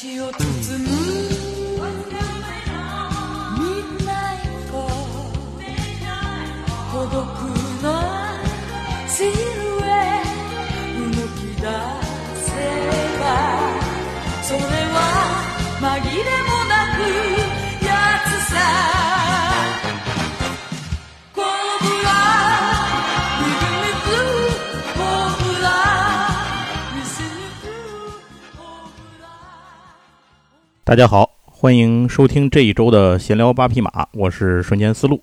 街を包む大家好，欢迎收听这一周的闲聊八匹马，我是瞬间思路。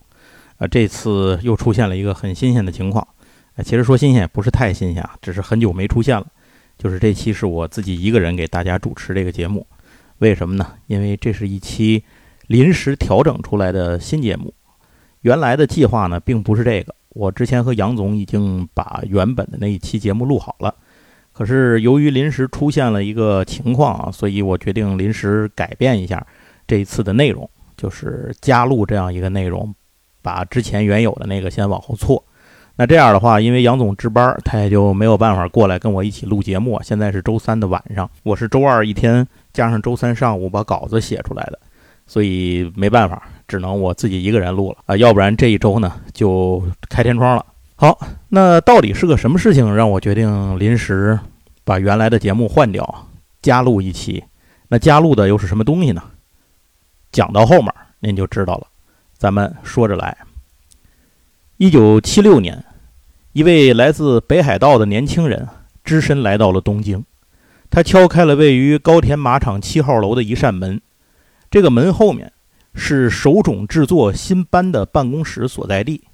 啊，这次又出现了一个很新鲜的情况。其实说新鲜也不是太新鲜，只是很久没出现了。就是这期是我自己一个人给大家主持这个节目，为什么呢？因为这是一期临时调整出来的新节目。原来的计划呢，并不是这个。我之前和杨总已经把原本的那一期节目录好了。可是由于临时出现了一个情况啊，所以我决定临时改变一下这一次的内容，就是加入这样一个内容，把之前原有的那个先往后错。那这样的话，因为杨总值班，他也就没有办法过来跟我一起录节目。现在是周三的晚上，我是周二一天加上周三上午把稿子写出来的，所以没办法，只能我自己一个人录了啊。要不然这一周呢就开天窗了。好，那到底是个什么事情让我决定临时把原来的节目换掉，加录一期？那加录的又是什么东西呢？讲到后面您就知道了。咱们说着来。一九七六年，一位来自北海道的年轻人只身来到了东京。他敲开了位于高田马场七号楼的一扇门，这个门后面是手冢制作新搬的办公室所在地。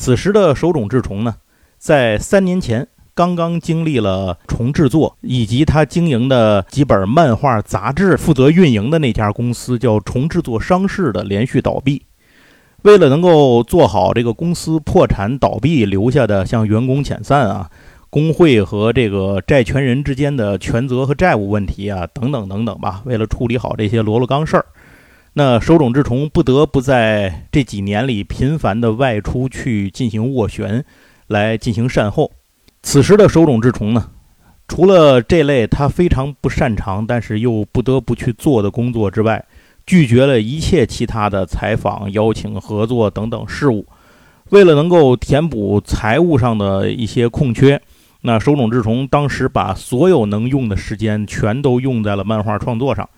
此时的手冢治虫呢，在三年前刚刚经历了重制作以及他经营的几本漫画杂志负责运营的那家公司叫重制作商事的连续倒闭。为了能够做好这个公司破产倒闭留下的像员工遣散啊、工会和这个债权人之间的权责和债务问题啊等等等等吧，为了处理好这些罗罗纲事儿。那手冢治虫不得不在这几年里频繁地外出去进行斡旋，来进行善后。此时的手冢治虫呢，除了这类他非常不擅长，但是又不得不去做的工作之外，拒绝了一切其他的采访、邀请、合作等等事务。为了能够填补财务上的一些空缺，那手冢治虫当时把所有能用的时间全都用在了漫画创作上。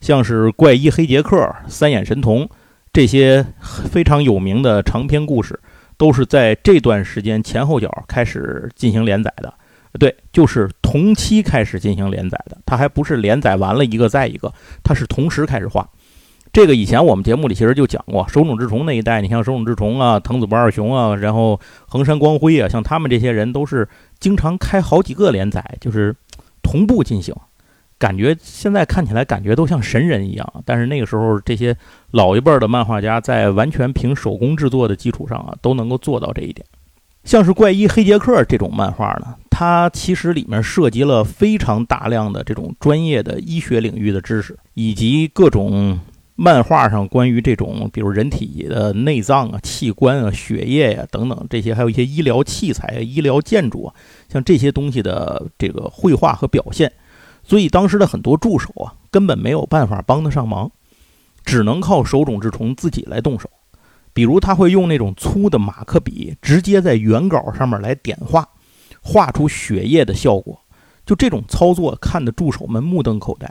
像是怪医黑杰克、三眼神童这些非常有名的长篇故事，都是在这段时间前后脚开始进行连载的。对，就是同期开始进行连载的。它还不是连载完了一个再一个，它是同时开始画。这个以前我们节目里其实就讲过，手冢治虫那一代，你像手冢治虫啊、藤子不二雄啊，然后横山光辉啊，像他们这些人都是经常开好几个连载，就是同步进行。感觉现在看起来感觉都像神人一样，但是那个时候这些老一辈的漫画家在完全凭手工制作的基础上啊，都能够做到这一点。像是怪医黑杰克这种漫画呢，它其实里面涉及了非常大量的这种专业的医学领域的知识，以及各种漫画上关于这种比如人体的内脏啊、器官啊、血液呀、等等这些，还有一些医疗器材、医疗建筑啊，像这些东西的这个绘画和表现。所以当时的很多助手啊，根本没有办法帮得上忙，只能靠手冢治虫自己来动手。比如他会用那种粗的马克笔，直接在原稿上面来点画，画出血液的效果。就这种操作，看得助手们目瞪口呆，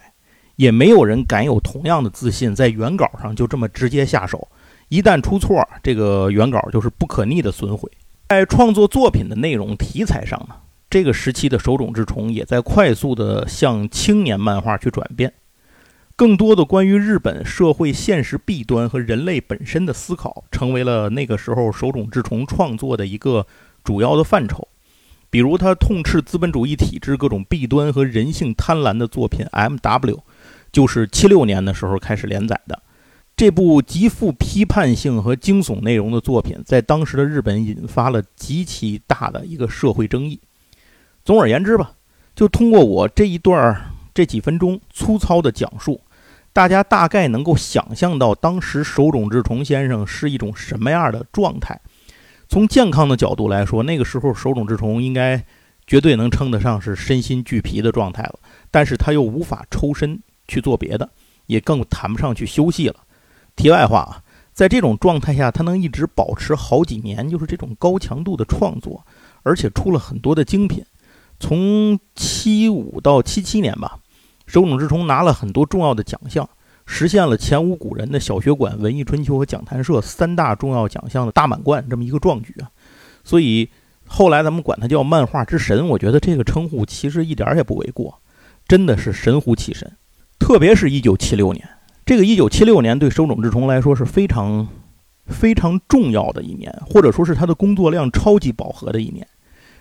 也没有人敢有同样的自信，在原稿上就这么直接下手。一旦出错，这个原稿就是不可逆的损毁。在创作作品的内容题材上呢？这个时期的手冢治虫也在快速地向青年漫画去转变，更多的关于日本社会现实弊端和人类本身的思考，成为了那个时候手冢治虫创作的一个主要的范畴。比如他痛斥资本主义体制各种弊端和人性贪婪的作品《M.W》，就是七六年的时候开始连载的。这部极富批判性和惊悚内容的作品，在当时的日本引发了极其大的一个社会争议。总而言之吧，就通过我这一段儿这几分钟粗糙的讲述，大家大概能够想象到当时手冢治虫先生是一种什么样的状态。从健康的角度来说，那个时候手冢治虫应该绝对能称得上是身心俱疲的状态了，但是他又无法抽身，去做别的，也更谈不上去休息了。题外话啊，在这种状态下，他能一直保持好几年，就是这种高强度的创作，而且出了很多的精品。从七五到七七年吧，手冢治虫拿了很多重要的奖项，实现了前无古人的小学馆、文艺春秋和讲谈社三大重要奖项的大满贯这么一个壮举啊！所以后来咱们管他叫漫画之神，我觉得这个称呼其实一点也不为过，真的是神乎其神。特别是一九七六年，这个一九七六年对手冢治虫来说是非常非常重要的一年，或者说是他的工作量超级饱和的一年。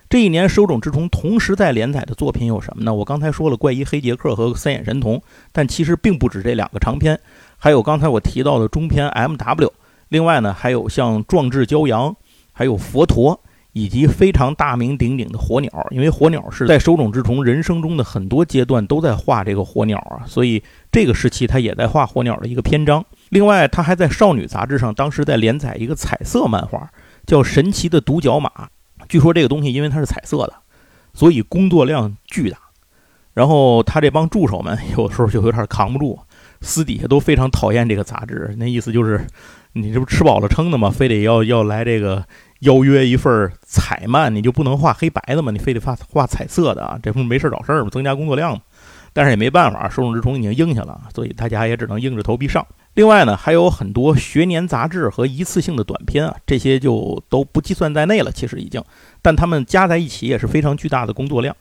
这一年，手冢治虫同时在连载的作品有什么呢？我刚才说了《怪医黑杰克》和《三眼神童》，但其实并不止这两个长篇，还有刚才我提到的中篇《M.W》。另外呢，还有像《壮志骄阳》，还有《佛陀》，以及非常大名鼎鼎的《火鸟》。因为《火鸟》是在手冢治虫人生中的很多阶段都在画这个火鸟啊，所以这个时期他也在画火鸟的一个篇章。另外，他还在《少女》杂志上当时在连载一个彩色漫画，叫《神奇的独角马》。据说这个东西因为它是彩色的，所以工作量巨大。然后他这帮助手们有时候就有点扛不住，私底下都非常讨厌这个杂志。那意思就是，你这不吃饱了撑的吗？非得要要来这个邀约一份彩漫，你就不能画黑白的吗？你非得画画彩色的啊？这不没事找事儿吗？增加工作量吗？但是也没办法，受众之虫已经应下了，所以大家也只能硬着头皮上。另外呢，还有很多学年杂志和一次性的短片啊，这些就都不计算在内了。其实已经，但他们加在一起也是非常巨大的工作量。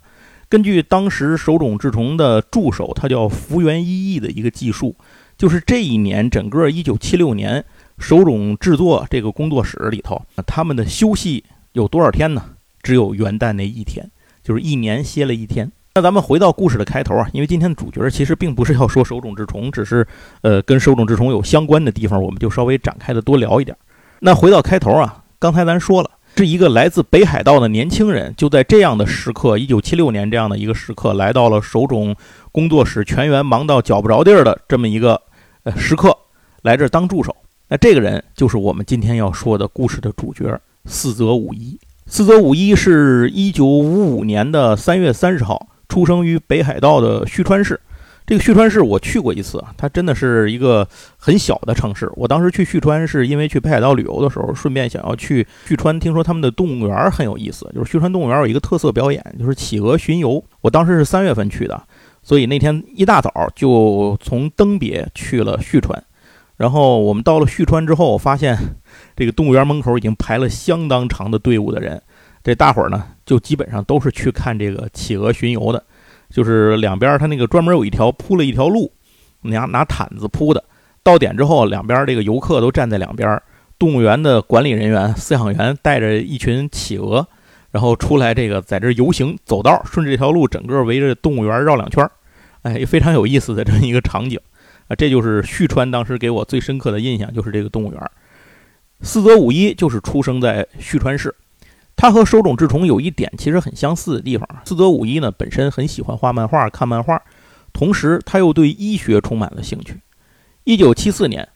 根据当时手冢治虫的助手，他叫福原一义的一个记述，就是这一年整个1976年，手冢制作这个工作室里头，他们的休息有多少天呢？只有元旦那一天，就是一年歇了一天。那咱们回到故事的开头啊，因为今天的主角其实并不是要说手冢治虫，只是呃跟手冢治虫有相关的地方，我们就稍微展开的多聊一点。那回到开头啊，刚才咱说了，是一个来自北海道的年轻人，就在这样的时刻，一九七六年这样的一个时刻，来到了手冢工作室，全员忙到脚不着地儿的这么一个呃时刻，来这儿当助手。那这个人就是我们今天要说的故事的主角四泽五一。四泽五一是一九五五年的三月三十号。出生于北海道的旭川市，这个旭川市我去过一次，它真的是一个很小的城市。我当时去旭川是因为去北海道旅游的时候，顺便想要去旭川，听说他们的动物园很有意思。就是旭川动物园有一个特色表演，就是企鹅巡游。我当时是三月份去的，所以那天一大早就从登别去了旭川。然后我们到了旭川之后，发现这个动物园门口已经排了相当长的队伍的人。这大伙儿呢，就基本上都是去看这个企鹅巡游的，就是两边他那个专门有一条铺了一条路，拿拿毯子铺的。到点之后，两边这个游客都站在两边，动物园的管理人员、饲养员带着一群企鹅，然后出来这个在这游行走道，顺着这条路整个围着动物园绕两圈儿，哎，非常有意思的这么一个场景啊！这就是旭川当时给我最深刻的印象，就是这个动物园。四泽五一就是出生在旭川市。他和手冢治虫有一点其实很相似的地方。四泽五一呢，本身很喜欢画漫画、看漫画，同时他又对医学充满了兴趣。一九七四年，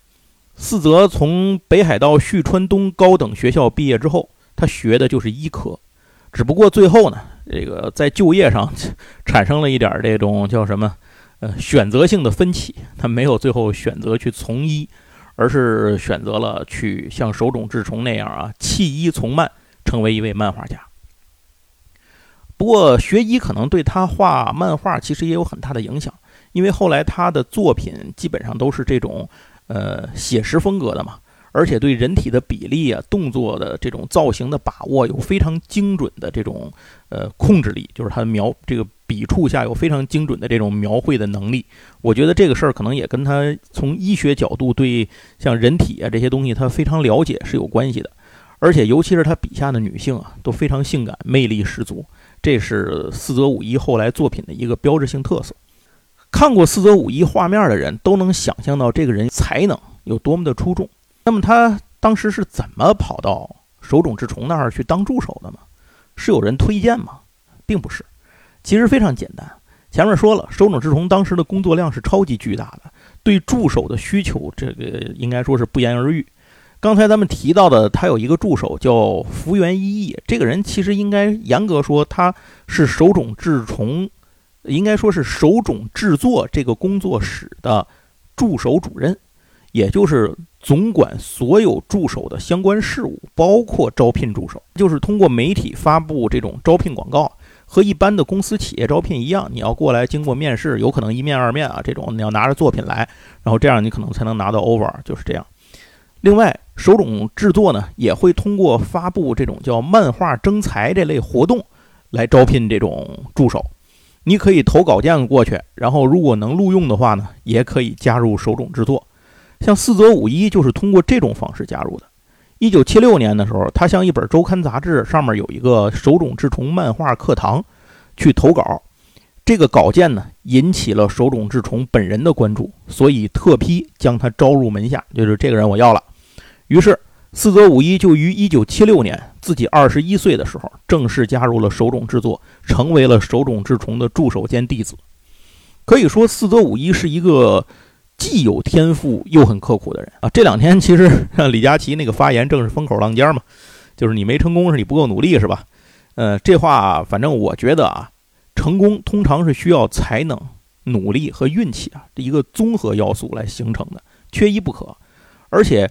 四泽从北海道旭川东高等学校毕业之后，他学的就是医科，只不过最后呢，这个在就业上产生了一点这种叫什么，呃，选择性的分歧。他没有最后选择去从医，而是选择了去像手冢治虫那样啊，弃医从漫。成为一位漫画家，不过学医可能对他画漫画其实也有很大的影响，因为后来他的作品基本上都是这种呃写实风格的嘛，而且对人体的比例啊、动作的这种造型的把握有非常精准的这种呃控制力，就是他描这个笔触下有非常精准的这种描绘的能力。我觉得这个事儿可能也跟他从医学角度对像人体啊这些东西他非常了解是有关系的。而且，尤其是他笔下的女性啊，都非常性感，魅力十足。这是四泽五一后来作品的一个标志性特色。看过四泽五一画面的人都能想象到这个人才能有多么的出众。那么他当时是怎么跑到手冢治虫那儿去当助手的呢？是有人推荐吗？并不是，其实非常简单。前面说了，手冢治虫当时的工作量是超级巨大的，对助手的需求，这个应该说是不言而喻。刚才咱们提到的，他有一个助手叫福原一义。这个人其实应该严格说，他是手冢治虫应该说是手冢制作这个工作室的助手主任，也就是总管所有助手的相关事务，包括招聘助手，就是通过媒体发布这种招聘广告，和一般的公司企业招聘一样，你要过来经过面试，有可能一面二面啊，这种你要拿着作品来，然后这样你可能才能拿到 offer，就是这样。另外，手冢制作呢也会通过发布这种叫漫画征才这类活动来招聘这种助手。你可以投稿件过去，然后如果能录用的话呢，也可以加入手冢制作。像四泽五一就是通过这种方式加入的。一九七六年的时候，他向一本周刊杂志上面有一个手冢治虫漫画课堂去投稿，这个稿件呢引起了手冢治虫本人的关注，所以特批将他招入门下，就是这个人我要了。于是，四泽五一就于一九七六年自己二十一岁的时候，正式加入了手冢制作，成为了手冢治虫的助手兼弟子。可以说，四泽五一是一个既有天赋又很刻苦的人啊。这两天，其实 李佳琦那个发言正是风口浪尖嘛，就是你没成功是你不够努力是吧？呃，这话反正我觉得啊，成功通常是需要才能、努力和运气啊这一个综合要素来形成的，缺一不可，而且。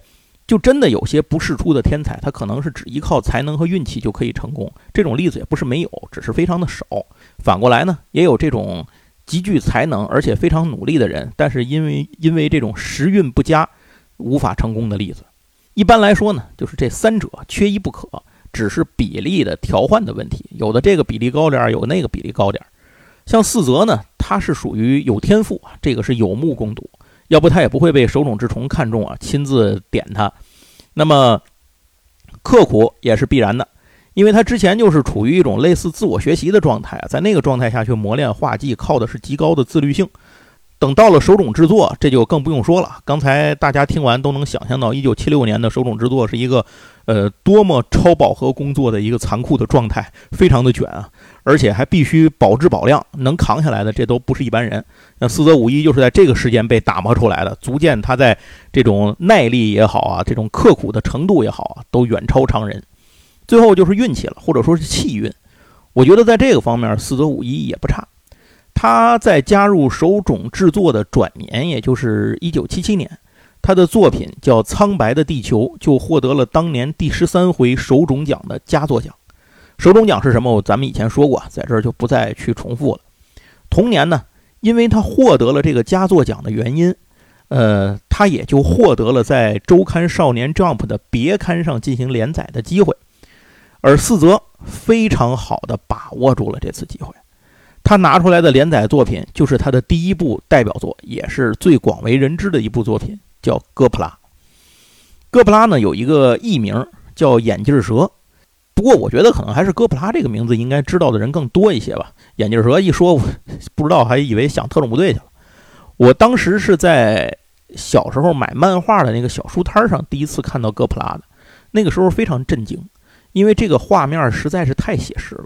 就真的有些不世出的天才，他可能是只依靠才能和运气就可以成功。这种例子也不是没有，只是非常的少。反过来呢，也有这种极具才能而且非常努力的人，但是因为因为这种时运不佳，无法成功的例子。一般来说呢，就是这三者缺一不可，只是比例的调换的问题。有的这个比例高点儿，有那个比例高点儿。像四泽呢，他是属于有天赋啊，这个是有目共睹。要不他也不会被手冢治虫看中啊，亲自点他。那么刻苦也是必然的，因为他之前就是处于一种类似自我学习的状态，在那个状态下去磨练画技，靠的是极高的自律性。等到了手冢制作，这就更不用说了。刚才大家听完都能想象到，一九七六年的手冢制作是一个，呃，多么超饱和工作的一个残酷的状态，非常的卷啊，而且还必须保质保量，能扛下来的这都不是一般人。那四则五一就是在这个时间被打磨出来的，足见他在这种耐力也好啊，这种刻苦的程度也好啊，都远超常人。最后就是运气了，或者说是气运。我觉得在这个方面，四则五一也不差。他在加入手冢制作的转年，也就是一九七七年，他的作品叫《苍白的地球》，就获得了当年第十三回手冢奖的佳作奖。手冢奖是什么？咱们以前说过，在这儿就不再去重复了。同年呢，因为他获得了这个佳作奖的原因，呃，他也就获得了在周刊少年 Jump 的别刊上进行连载的机会。而四泽非常好的把握住了这次机会。他拿出来的连载作品就是他的第一部代表作，也是最广为人知的一部作品，叫《哥普拉》。哥普拉呢有一个艺名叫眼镜蛇，不过我觉得可能还是哥普拉这个名字应该知道的人更多一些吧。眼镜蛇一说，不知道还以为想特种部队去了。我当时是在小时候买漫画的那个小书摊上第一次看到哥普拉的，那个时候非常震惊，因为这个画面实在是太写实了。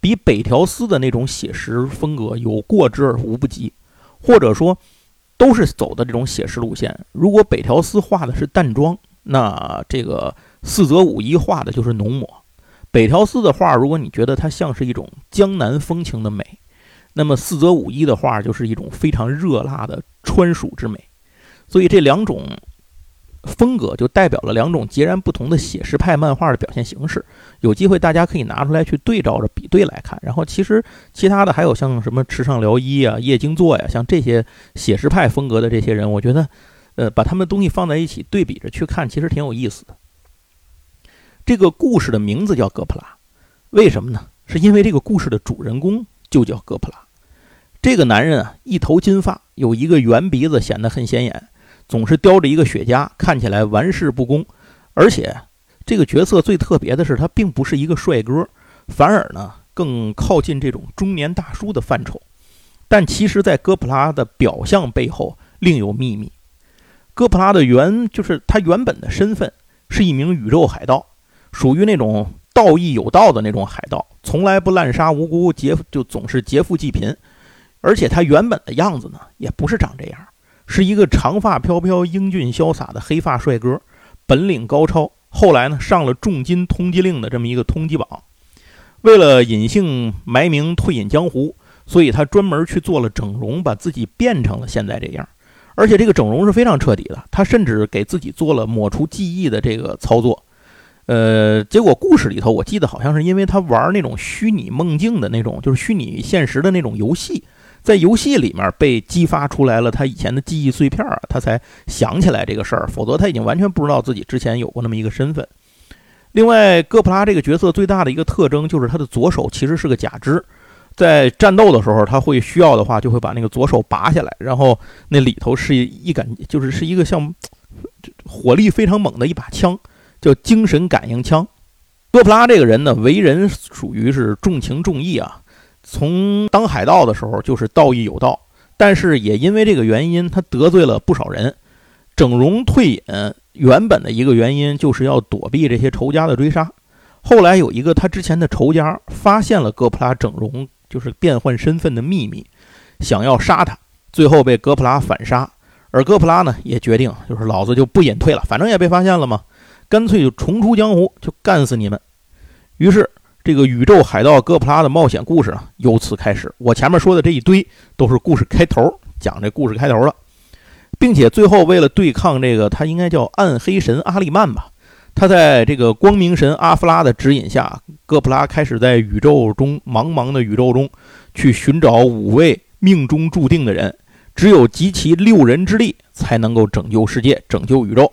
比北条司的那种写实风格有过之而无不及，或者说都是走的这种写实路线。如果北条司画的是淡妆，那这个四泽五一画的就是浓抹。北条司的画，如果你觉得它像是一种江南风情的美，那么四泽五一的画就是一种非常热辣的川蜀之美。所以这两种。风格就代表了两种截然不同的写实派漫画的表现形式。有机会大家可以拿出来去对照着比对来看。然后其实其他的还有像什么池上辽一啊、叶京作呀，像这些写实派风格的这些人，我觉得，呃，把他们东西放在一起对比着去看，其实挺有意思的。这个故事的名字叫哥普拉，为什么呢？是因为这个故事的主人公就叫哥普拉。这个男人啊，一头金发，有一个圆鼻子，显得很显眼。总是叼着一个雪茄，看起来玩世不恭。而且，这个角色最特别的是，他并不是一个帅哥，反而呢更靠近这种中年大叔的范畴。但其实，在哥普拉的表象背后另有秘密。哥普拉的原就是他原本的身份是一名宇宙海盗，属于那种道义有道的那种海盗，从来不滥杀无辜，劫就总是劫富济贫。而且他原本的样子呢，也不是长这样。是一个长发飘飘、英俊潇洒的黑发帅哥，本领高超。后来呢，上了重金通缉令的这么一个通缉榜，为了隐姓埋名退隐江湖，所以他专门去做了整容，把自己变成了现在这样。而且这个整容是非常彻底的，他甚至给自己做了抹除记忆的这个操作。呃，结果故事里头，我记得好像是因为他玩那种虚拟梦境的那种，就是虚拟现实的那种游戏，在游戏里面被激发出来了他以前的记忆碎片啊，他才想起来这个事儿，否则他已经完全不知道自己之前有过那么一个身份。另外，哥普拉这个角色最大的一个特征就是他的左手其实是个假肢，在战斗的时候，他会需要的话就会把那个左手拔下来，然后那里头是一杆，就是是一个像火力非常猛的一把枪。叫精神感应枪。哥普拉这个人呢，为人属于是重情重义啊。从当海盗的时候就是道义有道，但是也因为这个原因，他得罪了不少人。整容退隐原本的一个原因就是要躲避这些仇家的追杀。后来有一个他之前的仇家发现了哥普拉整容就是变换身份的秘密，想要杀他，最后被哥普拉反杀。而哥普拉呢，也决定就是老子就不隐退了，反正也被发现了嘛。干脆就重出江湖，就干死你们。于是，这个宇宙海盗哥普拉的冒险故事啊，由此开始。我前面说的这一堆都是故事开头，讲这故事开头了，并且最后为了对抗这个，他应该叫暗黑神阿利曼吧？他在这个光明神阿弗拉的指引下，哥普拉开始在宇宙中茫茫的宇宙中去寻找五位命中注定的人，只有集齐六人之力，才能够拯救世界，拯救宇宙。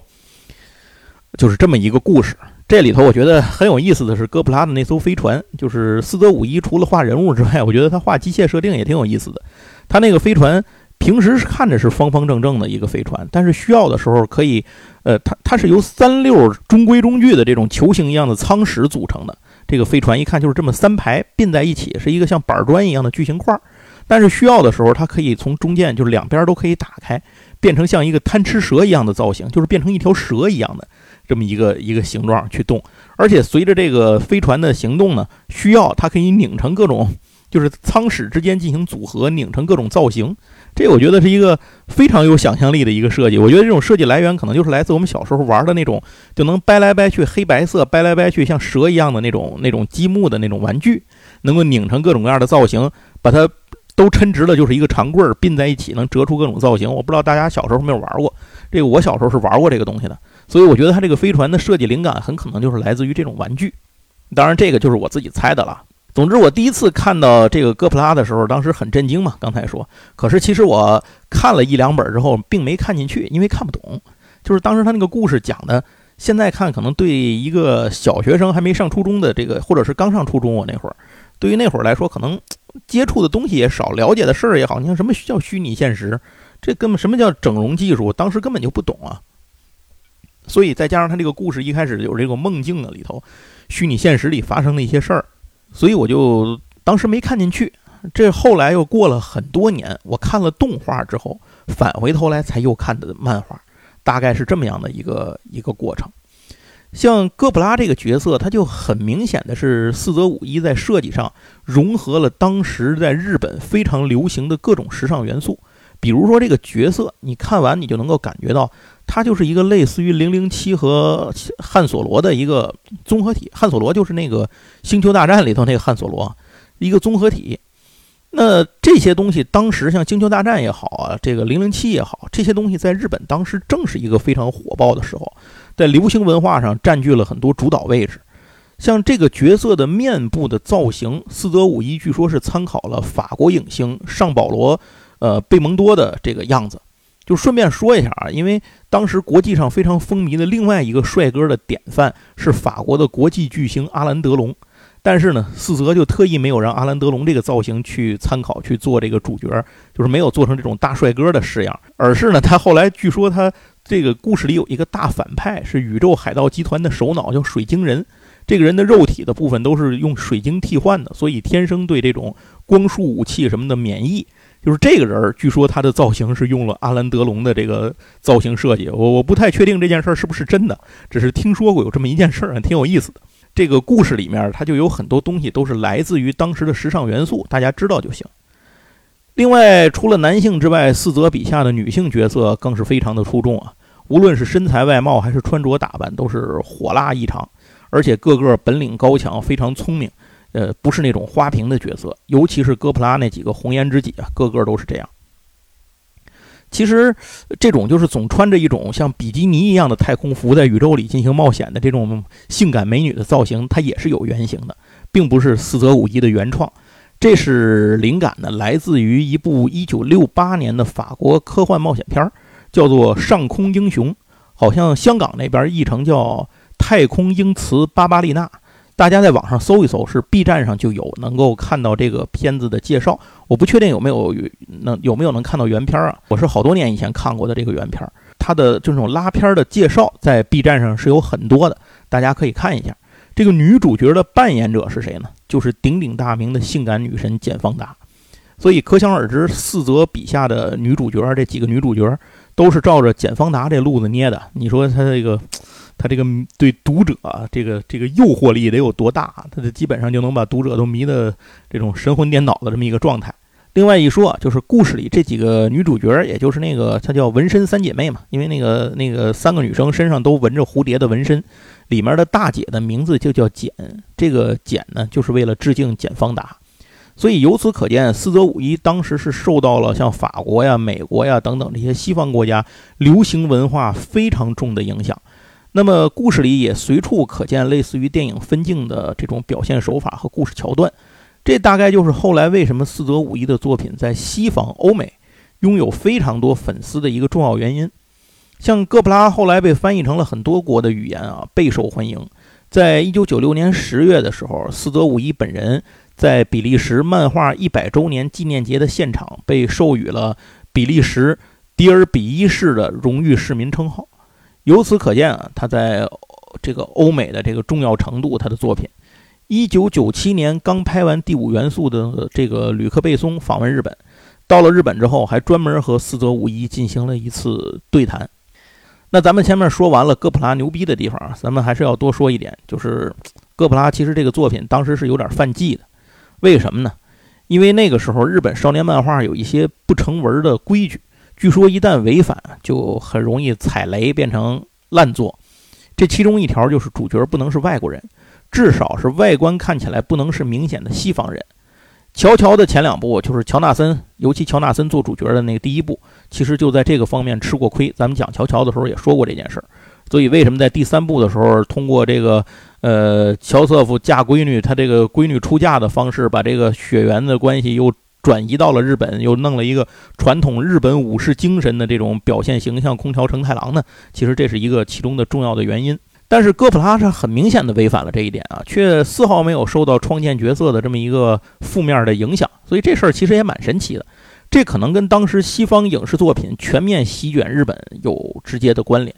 就是这么一个故事，这里头我觉得很有意思的是哥普拉的那艘飞船，就是四则五一除了画人物之外，我觉得他画机械设定也挺有意思的。他那个飞船平时是看着是方方正正的一个飞船，但是需要的时候可以，呃，它它是由三溜中规中矩的这种球形一样的舱室组成的。这个飞船一看就是这么三排并在一起，是一个像板砖一样的巨型块儿。但是需要的时候，它可以从中间就是两边都可以打开，变成像一个贪吃蛇一样的造型，就是变成一条蛇一样的。这么一个一个形状去动，而且随着这个飞船的行动呢，需要它可以拧成各种，就是舱室之间进行组合，拧成各种造型。这我觉得是一个非常有想象力的一个设计。我觉得这种设计来源可能就是来自我们小时候玩的那种，就能掰来掰去，黑白色掰来掰去，像蛇一样的那种那种积木的那种玩具，能够拧成各种各样的造型，把它都抻直了，就是一个长棍儿并在一起，能折出各种造型。我不知道大家小时候没有玩过这个，我小时候是玩过这个东西的。所以我觉得它这个飞船的设计灵感很可能就是来自于这种玩具，当然这个就是我自己猜的了。总之，我第一次看到这个哥普拉的时候，当时很震惊嘛。刚才说，可是其实我看了一两本之后，并没看进去，因为看不懂。就是当时他那个故事讲的，现在看可能对一个小学生还没上初中的这个，或者是刚上初中我那会儿，对于那会儿来说，可能接触的东西也少，了解的事儿也好，你像什么叫虚拟现实，这根本什么叫整容技术，当时根本就不懂啊。所以再加上他这个故事一开始有这个梦境的里头，虚拟现实里发生的一些事儿，所以我就当时没看进去。这后来又过了很多年，我看了动画之后，返回头来才又看的漫画，大概是这么样的一个一个过程。像哥普拉这个角色，他就很明显的是四则五一在设计上融合了当时在日本非常流行的各种时尚元素，比如说这个角色，你看完你就能够感觉到。它就是一个类似于零零七和汉索罗的一个综合体。汉索罗就是那个《星球大战》里头那个汉索罗，一个综合体。那这些东西当时像《星球大战》也好啊，这个零零七也好，这些东西在日本当时正是一个非常火爆的时候，在流行文化上占据了很多主导位置。像这个角色的面部的造型，四则五一据说是参考了法国影星尚保罗，呃，贝蒙多的这个样子。就顺便说一下啊，因为当时国际上非常风靡的另外一个帅哥的典范是法国的国际巨星阿兰德龙，但是呢，四泽就特意没有让阿兰德龙这个造型去参考去做这个主角，就是没有做成这种大帅哥的式样，而是呢，他后来据说他这个故事里有一个大反派是宇宙海盗集团的首脑，叫水晶人，这个人的肉体的部分都是用水晶替换的，所以天生对这种光束武器什么的免疫。就是这个人，据说他的造型是用了阿兰德龙的这个造型设计。我我不太确定这件事儿是不是真的，只是听说过有这么一件事儿，挺有意思的。这个故事里面，它就有很多东西都是来自于当时的时尚元素，大家知道就行。另外，除了男性之外，四泽笔下的女性角色更是非常的出众啊！无论是身材外貌还是穿着打扮，都是火辣异常，而且个个本领高强，非常聪明。呃，不是那种花瓶的角色，尤其是哥普拉那几个红颜知己啊，个个都是这样。其实，这种就是总穿着一种像比基尼一样的太空服，在宇宙里进行冒险的这种性感美女的造型，它也是有原型的，并不是四则五一的原创。这是灵感呢，来自于一部1968年的法国科幻冒险片儿，叫做《上空英雄》，好像香港那边译成叫《太空英雌巴巴丽娜》。大家在网上搜一搜，是 B 站上就有能够看到这个片子的介绍。我不确定有没有能有没有能看到原片儿啊？我是好多年以前看过的这个原片儿，它的这种拉片的介绍在 B 站上是有很多的，大家可以看一下。这个女主角的扮演者是谁呢？就是鼎鼎大名的性感女神简·方达。所以可想而知，四泽笔下的女主角这几个女主角都是照着简·方达这路子捏的。你说她这个？他这个对读者这个这个诱惑力得有多大？他这基本上就能把读者都迷得这种神魂颠倒的这么一个状态。另外一说，就是故事里这几个女主角，也就是那个她叫纹身三姐妹嘛，因为那个那个三个女生身上都纹着蝴蝶的纹身，里面的大姐的名字就叫简，这个简呢就是为了致敬简方达。所以由此可见，四则五一当时是受到了像法国呀、美国呀等等这些西方国家流行文化非常重的影响。那么故事里也随处可见类似于电影分镜的这种表现手法和故事桥段，这大概就是后来为什么四则五一的作品在西方欧美拥有非常多粉丝的一个重要原因。像哥普拉后来被翻译成了很多国的语言啊，备受欢迎。在一九九六年十月的时候，四则五一本人在比利时漫画一百周年纪念节的现场被授予了比利时迪尔比伊市的荣誉市民称号。由此可见啊，他在这个欧美的这个重要程度，他的作品，一九九七年刚拍完《第五元素》的这个吕克贝松访问日本，到了日本之后，还专门和四泽五一进行了一次对谈。那咱们前面说完了哥普拉牛逼的地方，咱们还是要多说一点，就是哥普拉其实这个作品当时是有点犯忌的，为什么呢？因为那个时候日本少年漫画有一些不成文的规矩。据说一旦违反，就很容易踩雷，变成烂作。这其中一条就是主角不能是外国人，至少是外观看起来不能是明显的西方人。乔乔的前两部就是乔纳森，尤其乔纳森做主角的那个第一部，其实就在这个方面吃过亏。咱们讲乔乔的时候也说过这件事儿。所以为什么在第三部的时候，通过这个呃乔瑟夫嫁闺女，他这个闺女出嫁的方式，把这个血缘的关系又。转移到了日本，又弄了一个传统日本武士精神的这种表现形象——空调承太郎呢。其实这是一个其中的重要的原因。但是哥普拉是很明显的违反了这一点啊，却丝毫没有受到创建角色的这么一个负面的影响。所以这事儿其实也蛮神奇的。这可能跟当时西方影视作品全面席卷日本有直接的关联。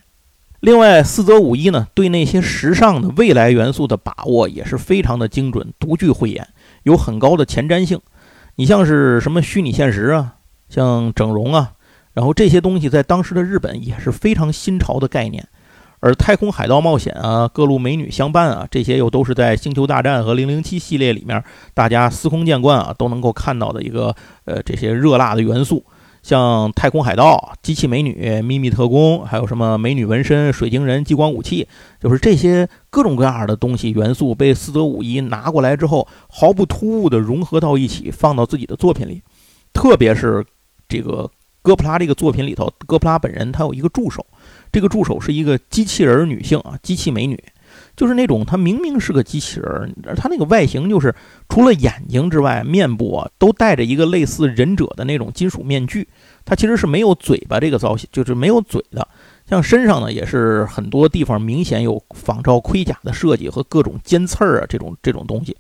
另外，四则五一呢，对那些时尚的未来元素的把握也是非常的精准，独具慧眼，有很高的前瞻性。你像是什么虚拟现实啊，像整容啊，然后这些东西在当时的日本也是非常新潮的概念。而太空海盗冒险啊，各路美女相伴啊，这些又都是在星球大战和零零七系列里面大家司空见惯啊都能够看到的一个呃这些热辣的元素。像太空海盗、机器美女、秘密特工，还有什么美女纹身、水晶人、激光武器，就是这些各种各样的东西元素被四则五一拿过来之后，毫不突兀地融合到一起，放到自己的作品里。特别是这个哥普拉这个作品里头，哥普拉本人他有一个助手，这个助手是一个机器人女性啊，机器美女。就是那种，他明明是个机器人，他那个外形就是除了眼睛之外，面部啊都戴着一个类似忍者的那种金属面具。他其实是没有嘴巴这个造型，就是没有嘴的。像身上呢，也是很多地方明显有仿照盔甲的设计和各种尖刺儿啊这种这种东西。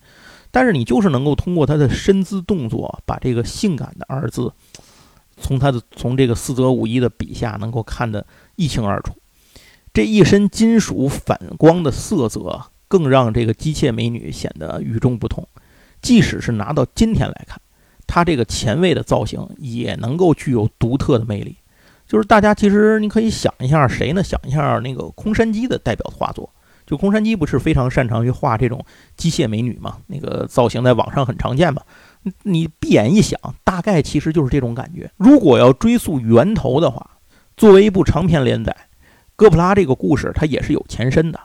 但是你就是能够通过他的身姿动作，把这个性感的二字，从他的从这个四则五一的笔下能够看得一清二楚。这一身金属反光的色泽，更让这个机械美女显得与众不同。即使是拿到今天来看，她这个前卫的造型也能够具有独特的魅力。就是大家其实你可以想一下，谁呢？想一下那个空山鸡的代表画作。就空山鸡不是非常擅长于画这种机械美女吗？那个造型在网上很常见嘛。你闭眼一想，大概其实就是这种感觉。如果要追溯源头的话，作为一部长篇连载。哥普拉这个故事，它也是有前身的。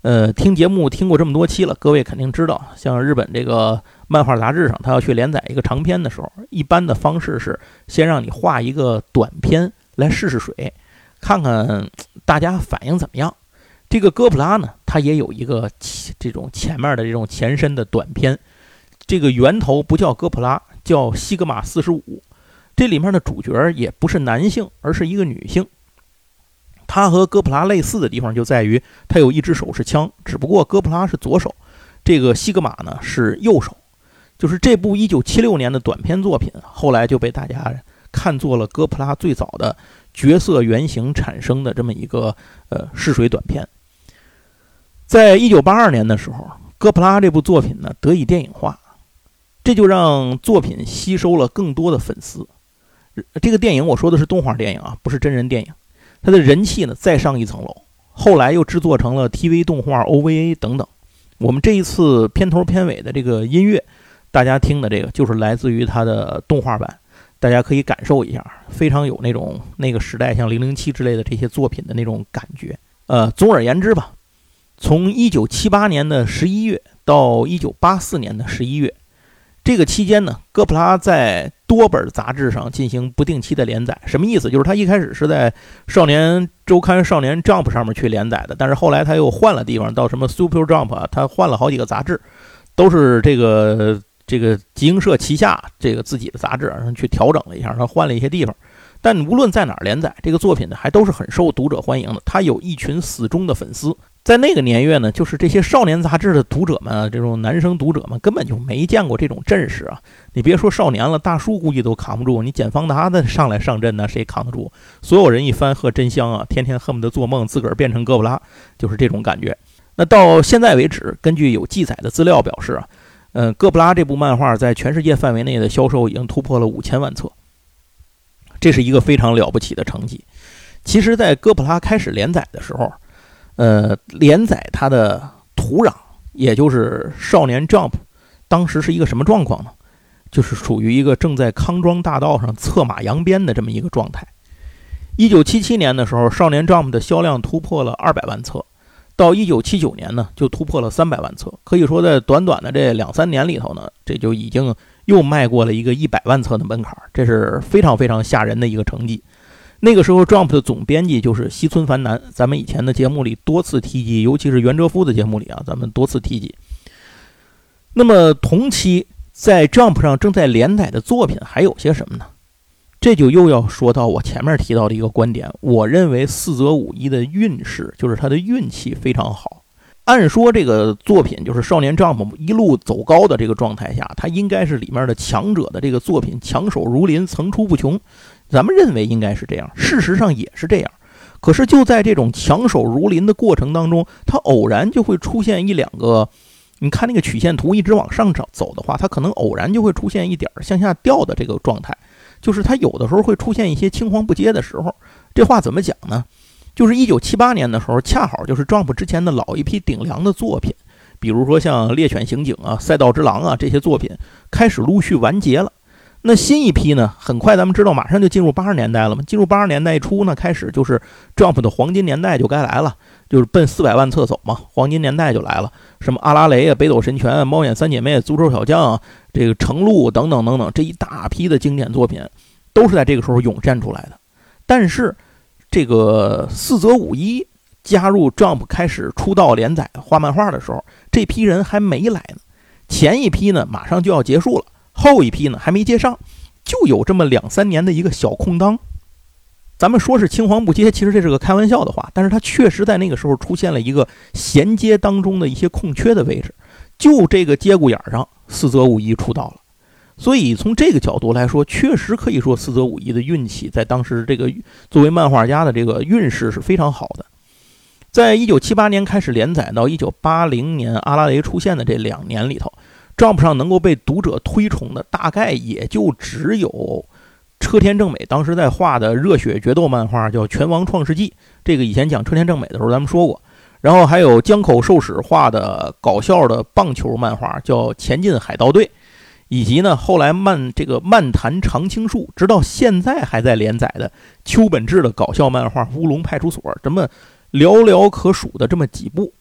呃，听节目听过这么多期了，各位肯定知道，像日本这个漫画杂志上，他要去连载一个长篇的时候，一般的方式是先让你画一个短篇来试试水，看看大家反应怎么样。这个哥普拉呢，它也有一个这种前面的这种前身的短篇，这个源头不叫哥普拉，叫西格玛四十五。这里面的主角也不是男性，而是一个女性。它和哥普拉类似的地方就在于，它有一只手是枪，只不过哥普拉是左手，这个西格玛呢是右手。就是这部1976年的短片作品，后来就被大家看作了哥普拉最早的角色原型产生的这么一个呃试水短片。在1982年的时候，哥普拉这部作品呢得以电影化，这就让作品吸收了更多的粉丝。这个电影我说的是动画电影啊，不是真人电影。它的人气呢再上一层楼，后来又制作成了 TV 动画、OVA 等等。我们这一次片头片尾的这个音乐，大家听的这个就是来自于它的动画版，大家可以感受一下，非常有那种那个时代像《零零七》之类的这些作品的那种感觉。呃，总而言之吧，从1978年的十一月到1984年的十一月。这个期间呢，哥普拉在多本杂志上进行不定期的连载。什么意思？就是他一开始是在《少年周刊》《少年 Jump》上面去连载的，但是后来他又换了地方，到什么 Super Jump 啊，他换了好几个杂志，都是这个这个集英社旗下这个自己的杂志，然后去调整了一下，他换了一些地方。但无论在哪儿连载，这个作品呢，还都是很受读者欢迎的。他有一群死忠的粉丝。在那个年月呢，就是这些少年杂志的读者们，这种男生读者们根本就没见过这种阵势啊！你别说少年了，大叔估计都扛不住。你简方达的上来上阵，呢谁扛得住？所有人一翻喝真香啊，天天恨不得做梦自个儿变成哥布拉，就是这种感觉。那到现在为止，根据有记载的资料表示啊，嗯，哥布拉这部漫画在全世界范围内的销售已经突破了五千万册，这是一个非常了不起的成绩。其实，在哥布拉开始连载的时候，呃，连载它的土壤，也就是《少年 Jump》，当时是一个什么状况呢？就是属于一个正在康庄大道上策马扬鞭的这么一个状态。一九七七年的时候，《少年 Jump》的销量突破了二百万册，到一九七九年呢，就突破了三百万册。可以说，在短短的这两三年里头呢，这就已经又迈过了一个一百万册的门槛，这是非常非常吓人的一个成绩。那个时候，Jump 的总编辑就是西村繁男，咱们以前的节目里多次提及，尤其是袁哲夫的节目里啊，咱们多次提及。那么同期在 Jump 上正在连载的作品还有些什么呢？这就又要说到我前面提到的一个观点，我认为四则五一的运势就是他的运气非常好。按说这个作品就是少年 Jump 一路走高的这个状态下，它应该是里面的强者的这个作品，强手如林，层出不穷。咱们认为应该是这样，事实上也是这样。可是就在这种强手如林的过程当中，它偶然就会出现一两个。你看那个曲线图一直往上走走的话，它可能偶然就会出现一点向下掉的这个状态，就是它有的时候会出现一些青黄不接的时候。这话怎么讲呢？就是一九七八年的时候，恰好就是 Jump 之前的老一批顶梁的作品，比如说像《猎犬刑警》啊、《赛道之狼》啊这些作品开始陆续完结了。那新一批呢？很快，咱们知道，马上就进入八十年代了嘛。进入八十年代初呢，开始就是 Jump 的黄金年代就该来了，就是奔四百万册走嘛。黄金年代就来了，什么阿拉蕾啊、北斗神拳、猫眼三姐妹、足球小将、啊这个程璐等等等等，这一大批的经典作品，都是在这个时候涌现出来的。但是，这个四则五一加入 Jump 开始出道连载画漫画的时候，这批人还没来呢。前一批呢，马上就要结束了。后一批呢还没接上，就有这么两三年的一个小空当。咱们说是青黄不接，其实这是个开玩笑的话，但是它确实在那个时候出现了一个衔接当中的一些空缺的位置，就这个节骨眼上，四则五一出道了。所以从这个角度来说，确实可以说四则五一的运气在当时这个作为漫画家的这个运势是非常好的。在一九七八年开始连载到一九八零年阿拉蕾出现的这两年里头。Jump 上能够被读者推崇的，大概也就只有车田正美当时在画的热血决斗漫画，叫《拳王创世纪》。这个以前讲车田正美的时候，咱们说过。然后还有江口寿史画的搞笑的棒球漫画，叫《前进海盗队》，以及呢后来漫这个漫谈常青树，直到现在还在连载的秋本志的搞笑漫画《乌龙派出所》，这么寥寥可数的这么几部。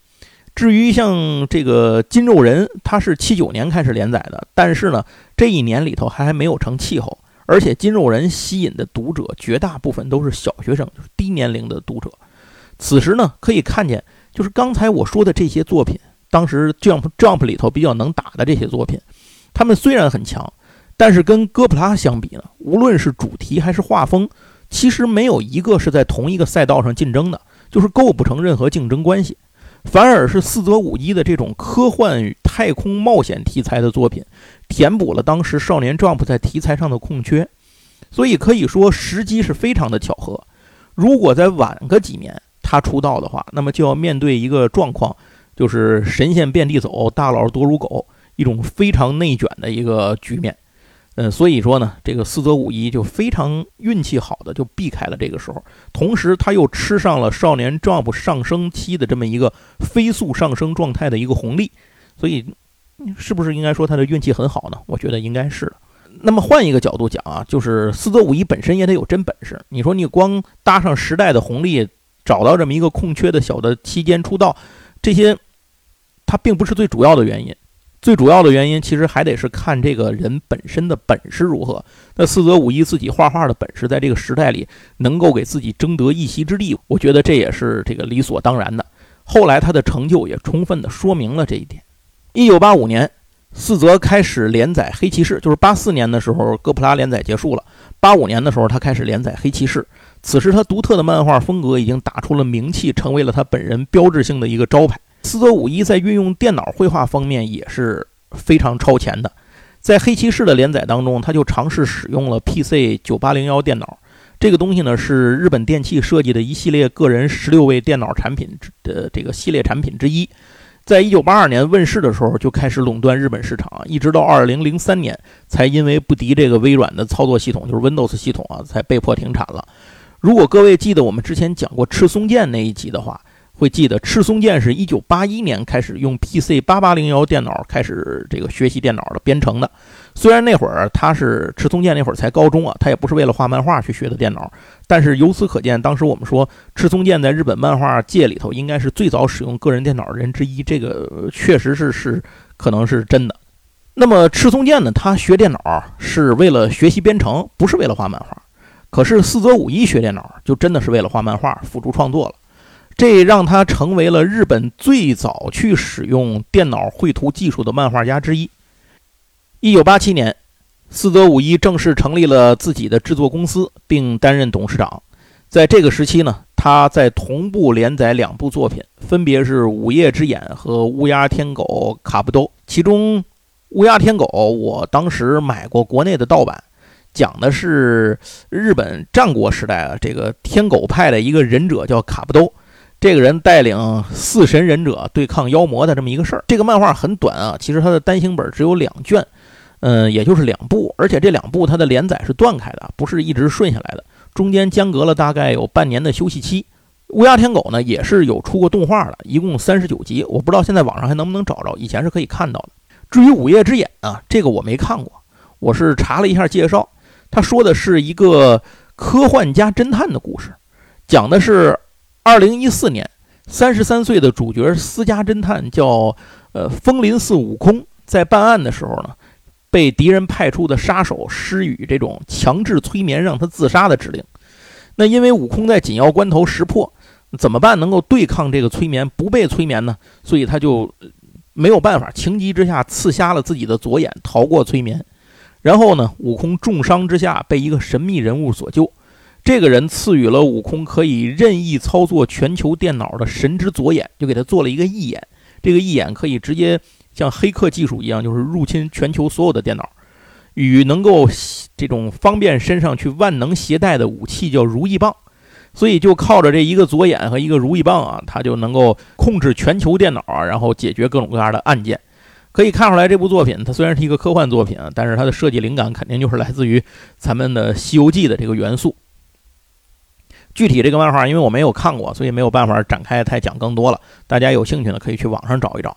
至于像这个金肉人，他是七九年开始连载的，但是呢，这一年里头还还没有成气候，而且金肉人吸引的读者绝大部分都是小学生，就是低年龄的读者。此时呢，可以看见，就是刚才我说的这些作品，当时 Jump Jump 里头比较能打的这些作品，他们虽然很强，但是跟哥普拉相比呢，无论是主题还是画风，其实没有一个是在同一个赛道上竞争的，就是构不成任何竞争关系。反而是四则五一的这种科幻与太空冒险题材的作品，填补了当时少年 Jump 在题材上的空缺，所以可以说时机是非常的巧合。如果再晚个几年他出道的话，那么就要面对一个状况，就是神仙遍地走，大佬多如狗，一种非常内卷的一个局面。嗯，所以说呢，这个四则五一就非常运气好的就避开了这个时候，同时他又吃上了少年 Jump 上升期的这么一个飞速上升状态的一个红利，所以是不是应该说他的运气很好呢？我觉得应该是。那么换一个角度讲啊，就是四则五一本身也得有真本事。你说你光搭上时代的红利，找到这么一个空缺的小的期间出道，这些它并不是最主要的原因。最主要的原因，其实还得是看这个人本身的本事如何。那四则五一自己画画的本事，在这个时代里能够给自己争得一席之地，我觉得这也是这个理所当然的。后来他的成就也充分的说明了这一点。一九八五年，四则开始连载《黑骑士》，就是八四年的时候哥普拉连载结束了，八五年的时候他开始连载《黑骑士》。此时他独特的漫画风格已经打出了名气，成为了他本人标志性的一个招牌。四则五一在运用电脑绘画方面也是非常超前的，在黑骑士的连载当中，他就尝试使用了 PC 九八零幺电脑，这个东西呢是日本电器设计的一系列个人十六位电脑产品的这个系列产品之一，在一九八二年问世的时候就开始垄断日本市场，一直到二零零三年才因为不敌这个微软的操作系统，就是 Windows 系统啊，才被迫停产了。如果各位记得我们之前讲过赤松健那一集的话。会记得赤松健是一九八一年开始用 PC 八八零幺电脑开始这个学习电脑的编程的。虽然那会儿他是赤松健那会儿才高中啊，他也不是为了画漫画去学的电脑。但是由此可见，当时我们说赤松健在日本漫画界里头应该是最早使用个人电脑的人之一，这个确实是是可能是真的。那么赤松健呢，他学电脑是为了学习编程，不是为了画漫画。可是四则五一学电脑就真的是为了画漫画，辅助创作了。这让他成为了日本最早去使用电脑绘图技术的漫画家之一。一九八七年，四泽五一正式成立了自己的制作公司，并担任董事长。在这个时期呢，他在同步连载两部作品，分别是《午夜之眼》和《乌鸦天狗卡布兜》。其中，《乌鸦天狗》我当时买过国内的盗版，讲的是日本战国时代啊，这个天狗派的一个忍者叫卡布兜。这个人带领四神忍者对抗妖魔的这么一个事儿。这个漫画很短啊，其实它的单行本只有两卷，嗯，也就是两部，而且这两部它的连载是断开的，不是一直顺下来的，中间间隔了大概有半年的休息期。乌鸦天狗呢也是有出过动画的，一共三十九集，我不知道现在网上还能不能找着，以前是可以看到的。至于午夜之眼啊，这个我没看过，我是查了一下介绍，他说的是一个科幻加侦探的故事，讲的是。二零一四年，三十三岁的主角私家侦探叫呃风林寺悟空，在办案的时候呢，被敌人派出的杀手施予这种强制催眠让他自杀的指令。那因为悟空在紧要关头识破，怎么办能够对抗这个催眠不被催眠呢？所以他就没有办法，情急之下刺瞎了自己的左眼，逃过催眠。然后呢，悟空重伤之下被一个神秘人物所救。这个人赐予了悟空可以任意操作全球电脑的神之左眼，就给他做了一个义眼。这个义眼可以直接像黑客技术一样，就是入侵全球所有的电脑。与能够这种方便身上去万能携带的武器叫如意棒，所以就靠着这一个左眼和一个如意棒啊，他就能够控制全球电脑啊，然后解决各种各样的案件。可以看出来，这部作品它虽然是一个科幻作品啊，但是它的设计灵感肯定就是来自于咱们的《西游记》的这个元素。具体这个漫画，因为我没有看过，所以没有办法展开太讲更多了。大家有兴趣呢，可以去网上找一找。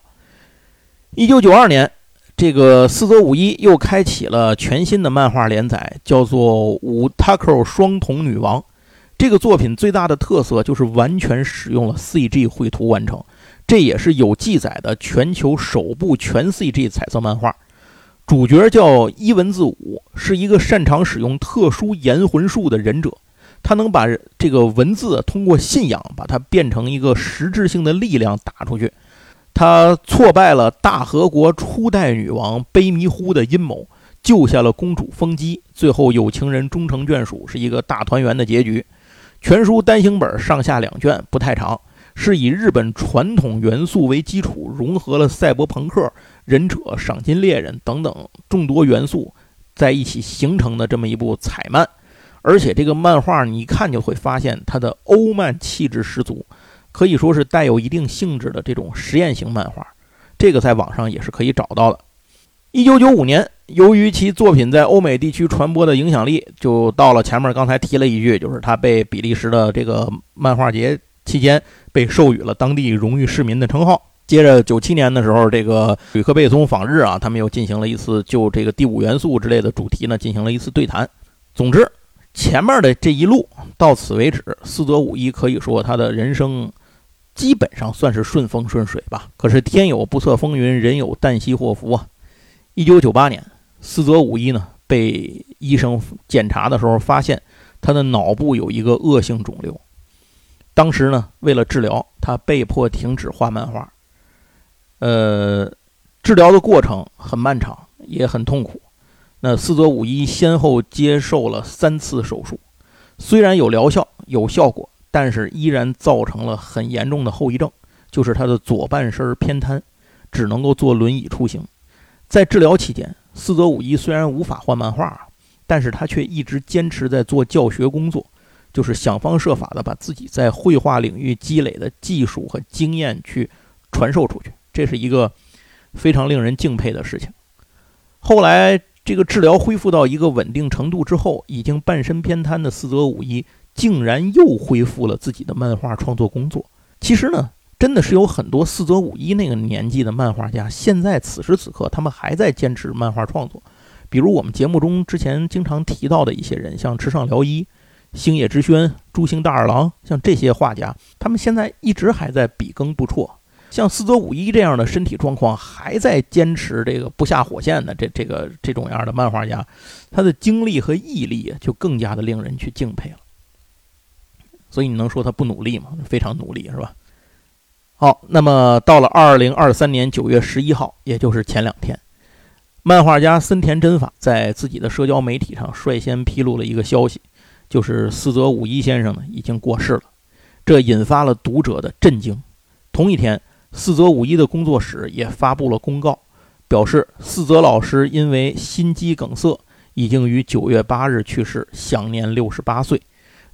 一九九二年，这个四则五一又开启了全新的漫画连载，叫做《五 Taco 双瞳女王》。这个作品最大的特色就是完全使用了 CG 绘图完成。这也是有记载的全球首部全 CG 彩色漫画。主角叫伊文字武，是一个擅长使用特殊延魂术的忍者。他能把这个文字通过信仰把它变成一个实质性的力量打出去。他挫败了大和国初代女王卑弥呼的阴谋，救下了公主风姬，最后有情人终成眷属，是一个大团圆的结局。全书单行本上下两卷，不太长，是以日本传统元素为基础，融合了赛博朋克、忍者、赏金猎人等等众多元素在一起形成的这么一部彩漫。而且这个漫画你一看就会发现它的欧漫气质十足，可以说是带有一定性质的这种实验型漫画。这个在网上也是可以找到的。一九九五年，由于其作品在欧美地区传播的影响力，就到了前面刚才提了一句，就是他被比利时的这个漫画节期间被授予了当地荣誉市民的称号。接着九七年的时候，这个吕克贝松访日啊，他们又进行了一次就这个第五元素之类的主题呢，进行了一次对谈。总之。前面的这一路到此为止，四则五一可以说他的人生基本上算是顺风顺水吧。可是天有不测风云，人有旦夕祸福啊！一九九八年，四则五一呢被医生检查的时候发现他的脑部有一个恶性肿瘤。当时呢，为了治疗，他被迫停止画漫画。呃，治疗的过程很漫长，也很痛苦。那四则五一先后接受了三次手术，虽然有疗效、有效果，但是依然造成了很严重的后遗症，就是他的左半身偏瘫，只能够坐轮椅出行。在治疗期间，四则五一虽然无法画漫画，但是他却一直坚持在做教学工作，就是想方设法的把自己在绘画领域积累的技术和经验去传授出去，这是一个非常令人敬佩的事情。后来。这个治疗恢复到一个稳定程度之后，已经半身偏瘫的四则五一竟然又恢复了自己的漫画创作工作。其实呢，真的是有很多四则五一那个年纪的漫画家，现在此时此刻他们还在坚持漫画创作。比如我们节目中之前经常提到的一些人，像池上辽一、星野之轩、朱星大二郎，像这些画家，他们现在一直还在笔耕不辍。像四则五一这样的身体状况还在坚持这个不下火线的这这个这种样的漫画家，他的精力和毅力就更加的令人去敬佩了。所以你能说他不努力吗？非常努力，是吧？好，那么到了二零二三年九月十一号，也就是前两天，漫画家森田真法在自己的社交媒体上率先披露了一个消息，就是四则五一先生呢已经过世了，这引发了读者的震惊。同一天。四泽五一的工作室也发布了公告，表示四泽老师因为心肌梗塞已经于九月八日去世，享年六十八岁。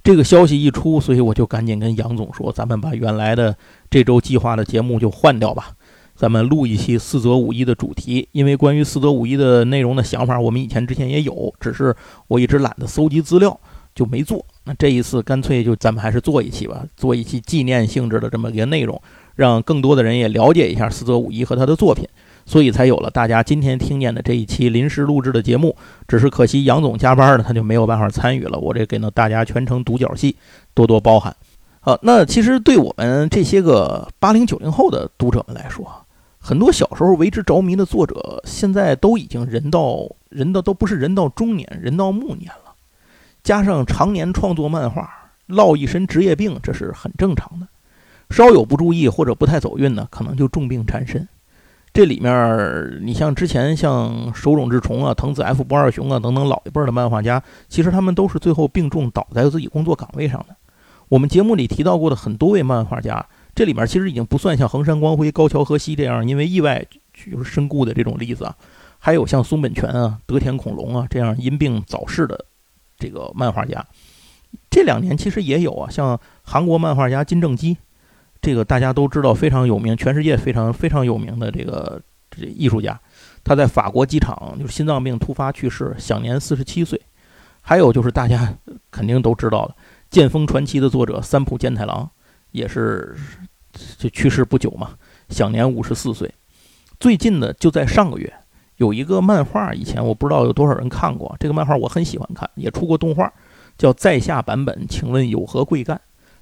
这个消息一出，所以我就赶紧跟杨总说：“咱们把原来的这周计划的节目就换掉吧，咱们录一期四泽五一的主题。因为关于四泽五一的内容的想法，我们以前之前也有，只是我一直懒得搜集资料，就没做。那这一次干脆就咱们还是做一期吧，做一期纪念性质的这么一个内容。”让更多的人也了解一下四泽五一和他的作品，所以才有了大家今天听见的这一期临时录制的节目。只是可惜杨总加班呢，他就没有办法参与了。我这给呢大家全程独角戏，多多包涵。好，那其实对我们这些个八零九零后的读者们来说，很多小时候为之着迷的作者，现在都已经人到人到都不是人到中年，人到暮年了。加上常年创作漫画，落一身职业病，这是很正常的。稍有不注意或者不太走运呢，可能就重病缠身。这里面，你像之前像手冢治虫啊、藤子 F 不二雄啊等等老一辈的漫画家，其实他们都是最后病重倒在自己工作岗位上的。我们节目里提到过的很多位漫画家，这里面其实已经不算像横山光辉、高桥和希这样因为意外就是身故的这种例子啊，还有像松本泉啊、德田恐龙啊这样因病早逝的这个漫画家。这两年其实也有啊，像韩国漫画家金正基。这个大家都知道，非常有名，全世界非常非常有名的这个这艺术家，他在法国机场就是心脏病突发去世，享年四十七岁。还有就是大家 肯定都知道的《剑锋传奇》的作者三浦健太郎，也是就去世不久嘛，享年五十四岁。最近的就在上个月，有一个漫画，以前我不知道有多少人看过这个漫画，我很喜欢看，也出过动画，叫《在下版本》，请问有何贵干？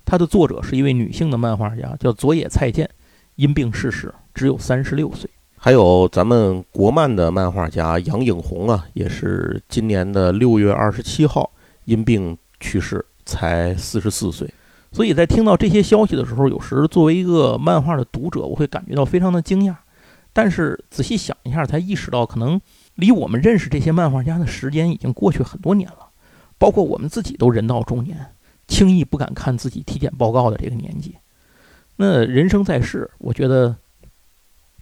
它的作者是一位女性的漫画家，叫佐野菜见，因病逝世，只有三十六岁。还有咱们国漫的漫画家杨颖红啊，也是今年的六月二十七号因病去世，才四十四岁。所以在听到这些消息的时候，有时作为一个漫画的读者，我会感觉到非常的惊讶。但是仔细想一下，才意识到可能离我们认识这些漫画家的时间已经过去很多年了，包括我们自己都人到中年，轻易不敢看自己体检报告的这个年纪。那人生在世，我觉得。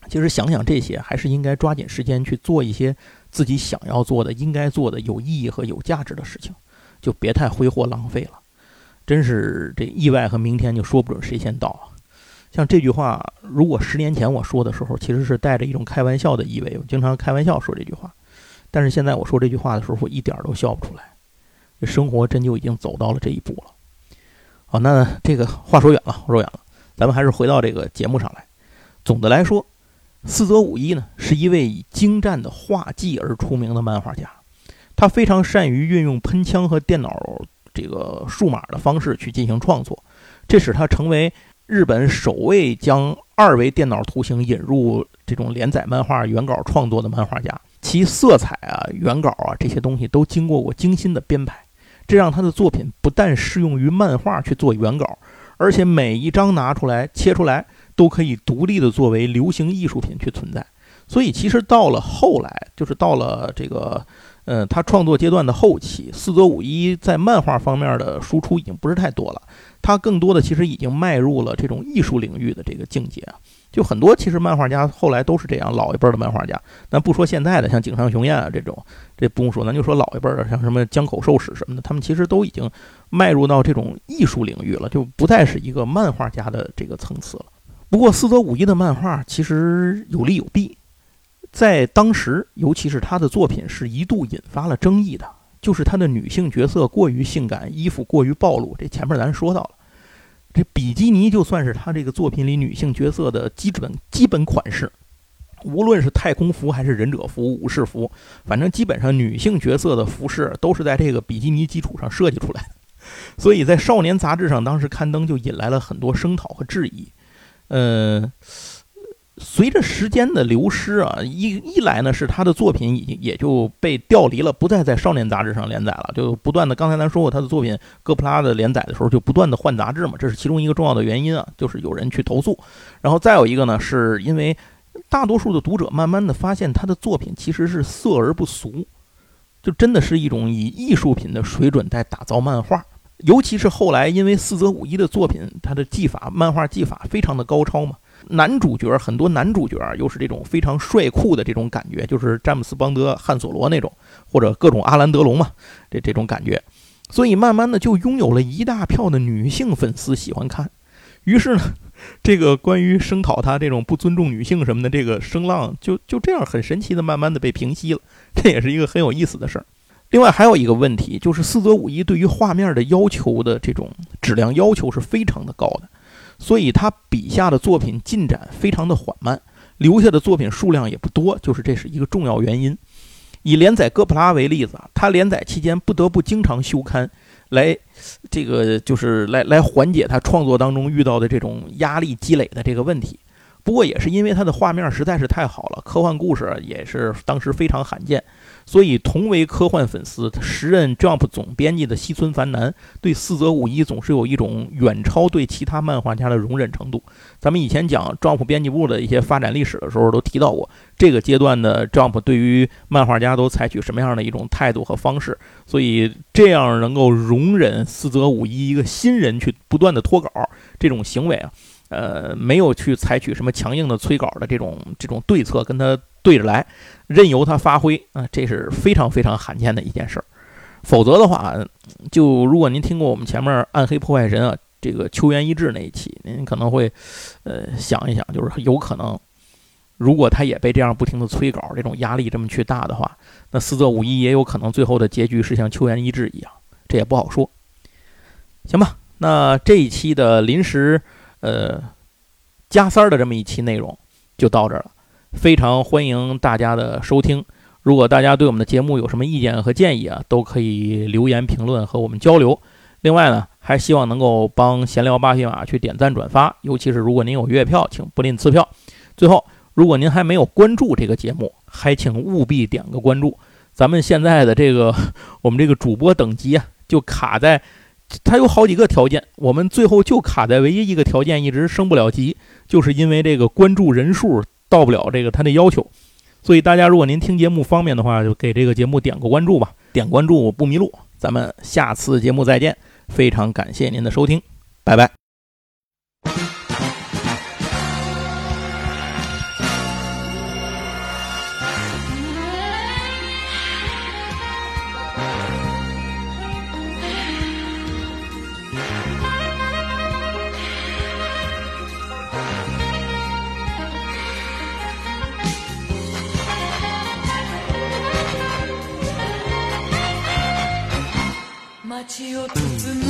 其实想想这些，还是应该抓紧时间去做一些自己想要做的、应该做的、有意义和有价值的事情，就别太挥霍浪费了。真是这意外和明天就说不准谁先到啊！像这句话，如果十年前我说的时候，其实是带着一种开玩笑的意味，我经常开玩笑说这句话。但是现在我说这句话的时候，我一点都笑不出来。这生活真就已经走到了这一步了。好，那这个话说远了，说远了，咱们还是回到这个节目上来。总的来说。四则五一呢，是一位以精湛的画技而出名的漫画家，他非常善于运用喷枪和电脑这个数码的方式去进行创作，这使他成为日本首位将二维电脑图形引入这种连载漫画原稿创作的漫画家。其色彩啊、原稿啊这些东西都经过过精心的编排，这让他的作品不但适用于漫画去做原稿，而且每一张拿出来切出来。都可以独立的作为流行艺术品去存在，所以其实到了后来，就是到了这个，呃，他创作阶段的后期，四则五一在漫画方面的输出已经不是太多了，他更多的其实已经迈入了这种艺术领域的这个境界啊。就很多其实漫画家后来都是这样，老一辈的漫画家，咱不说现在的像井上雄彦啊这种，这不用说，咱就说老一辈的，像什么江口寿史什么的，他们其实都已经迈入到这种艺术领域了，就不再是一个漫画家的这个层次了。不过，四则五一的漫画其实有利有弊，在当时，尤其是他的作品是一度引发了争议的，就是他的女性角色过于性感，衣服过于暴露。这前面咱说到了，这比基尼就算是他这个作品里女性角色的基本基本款式，无论是太空服还是忍者服、武士服，反正基本上女性角色的服饰都是在这个比基尼基础上设计出来的，所以在少年杂志上当时刊登就引来了很多声讨和质疑。嗯，随着时间的流失啊，一一来呢是他的作品已经也就被调离了，不再在少年杂志上连载了，就不断的。刚才咱说过，他的作品哥普拉的连载的时候就不断的换杂志嘛，这是其中一个重要的原因啊，就是有人去投诉。然后再有一个呢，是因为大多数的读者慢慢的发现他的作品其实是色而不俗，就真的是一种以艺术品的水准在打造漫画。尤其是后来，因为四则五一的作品，他的技法、漫画技法非常的高超嘛。男主角很多，男主角又是这种非常帅酷的这种感觉，就是詹姆斯邦德、汉索罗那种，或者各种阿兰德龙嘛，这这种感觉。所以慢慢的就拥有了一大票的女性粉丝喜欢看。于是呢，这个关于声讨他这种不尊重女性什么的这个声浪，就就这样很神奇的慢慢的被平息了。这也是一个很有意思的事儿。另外还有一个问题，就是四则五一对于画面的要求的这种质量要求是非常的高的，所以他笔下的作品进展非常的缓慢，留下的作品数量也不多，就是这是一个重要原因。以连载哥普拉为例子，他连载期间不得不经常休刊，来这个就是来来缓解他创作当中遇到的这种压力积累的这个问题。不过也是因为他的画面实在是太好了，科幻故事也是当时非常罕见。所以，同为科幻粉丝，时任 Jump 总编辑的西村繁男对四则五一总是有一种远超对其他漫画家的容忍程度。咱们以前讲 Jump 编辑部的一些发展历史的时候，都提到过这个阶段的 Jump 对于漫画家都采取什么样的一种态度和方式。所以，这样能够容忍四则五一一个新人去不断的脱稿这种行为啊，呃，没有去采取什么强硬的催稿的这种这种对策，跟他。对着来，任由他发挥啊，这是非常非常罕见的一件事儿。否则的话，就如果您听过我们前面《暗黑破坏神》啊，这个秋元一志那一期，您可能会呃想一想，就是有可能，如果他也被这样不停的催稿，这种压力这么去大的话，那四则五一也有可能最后的结局是像秋元一志一样，这也不好说。行吧，那这一期的临时呃加塞儿的这么一期内容就到这儿了。非常欢迎大家的收听。如果大家对我们的节目有什么意见和建议啊，都可以留言评论和我们交流。另外呢，还希望能够帮闲聊八匹马去点赞转发，尤其是如果您有月票，请不吝赐票。最后，如果您还没有关注这个节目，还请务必点个关注。咱们现在的这个 我们这个主播等级啊，就卡在它有好几个条件，我们最后就卡在唯一一个条件，一直升不了级，就是因为这个关注人数到不了这个他的要求。所以大家如果您听节目方便的话，就给这个节目点个关注吧，点关注不迷路。咱们下次节目再见，非常感谢您的收听，拜拜。街を包む